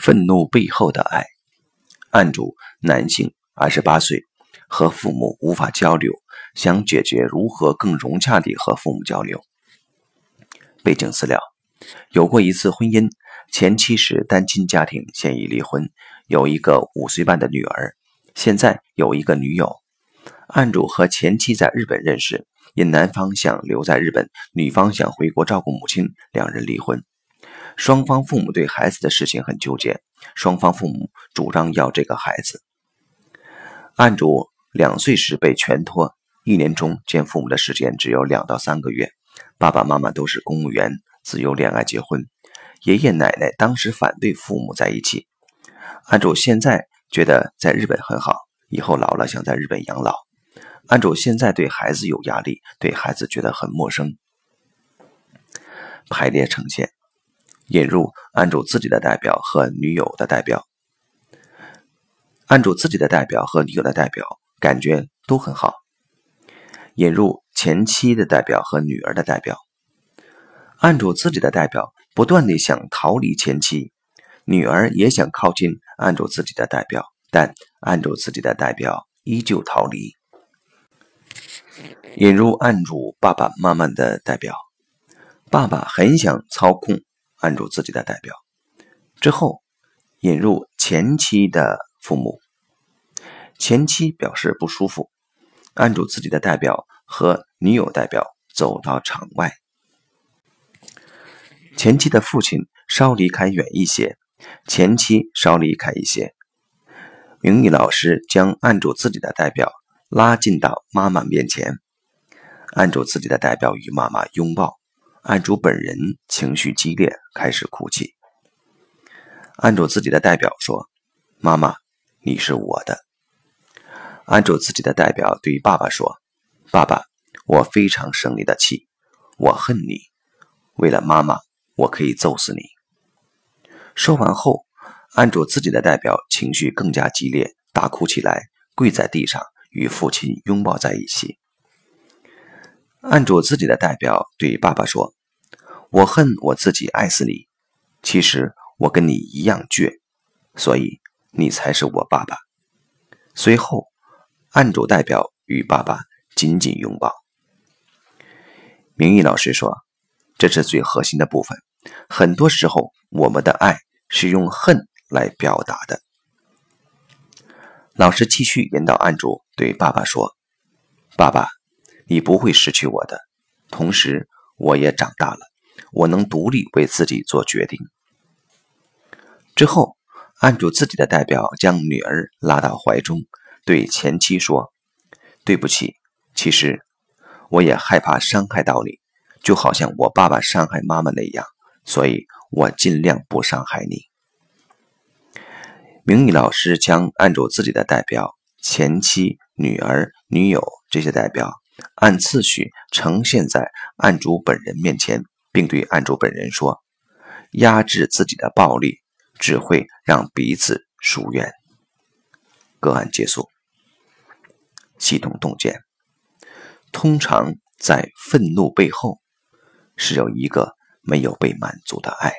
愤怒背后的爱。案主男性，二十八岁，和父母无法交流，想解决如何更融洽地和父母交流。背景资料：有过一次婚姻，前妻是单亲家庭，现已离婚，有一个五岁半的女儿，现在有一个女友。案主和前妻在日本认识，因男方想留在日本，女方想回国照顾母亲，两人离婚。双方父母对孩子的事情很纠结，双方父母主张要这个孩子。案主两岁时被全托，一年中见父母的时间只有两到三个月。爸爸妈妈都是公务员，自由恋爱结婚。爷爷奶奶当时反对父母在一起。案主现在觉得在日本很好，以后老了想在日本养老。案主现在对孩子有压力，对孩子觉得很陌生。排列呈现。引入案主自己的代表和女友的代表，案主自己的代表和女友的代表感觉都很好。引入前妻的代表和女儿的代表，案主自己的代表不断地想逃离前妻，女儿也想靠近案主自己的代表，但案主自己的代表依旧逃离。引入案主爸爸妈妈的代表，爸爸很想操控。按住自己的代表之后，引入前妻的父母。前妻表示不舒服，按住自己的代表和女友代表走到场外。前妻的父亲稍离开远一些，前妻稍离开一些。明义老师将按住自己的代表拉近到妈妈面前，按住自己的代表与妈妈拥抱。案主本人情绪激烈，开始哭泣。案主自己的代表说：“妈妈，你是我的。”案主自己的代表对爸爸说：“爸爸，我非常生你的气，我恨你。为了妈妈，我可以揍死你。”说完后，案主自己的代表情绪更加激烈，大哭起来，跪在地上与父亲拥抱在一起。案主自己的代表对爸爸说：“我恨我自己爱死你，其实我跟你一样倔，所以你才是我爸爸。”随后，案主代表与爸爸紧紧拥抱。明义老师说：“这是最核心的部分。很多时候，我们的爱是用恨来表达的。”老师继续引导案主对爸爸说：“爸爸。”你不会失去我的，同时我也长大了，我能独立为自己做决定。之后，案主自己的代表将女儿拉到怀中，对前妻说：“对不起，其实我也害怕伤害到你，就好像我爸爸伤害妈妈那样，所以我尽量不伤害你。”明义老师将案主自己的代表、前妻、女儿、女友这些代表。按次序呈现在案主本人面前，并对案主本人说：“压制自己的暴力只会让彼此疏远。”个案结束。系统洞见：通常在愤怒背后，是有一个没有被满足的爱。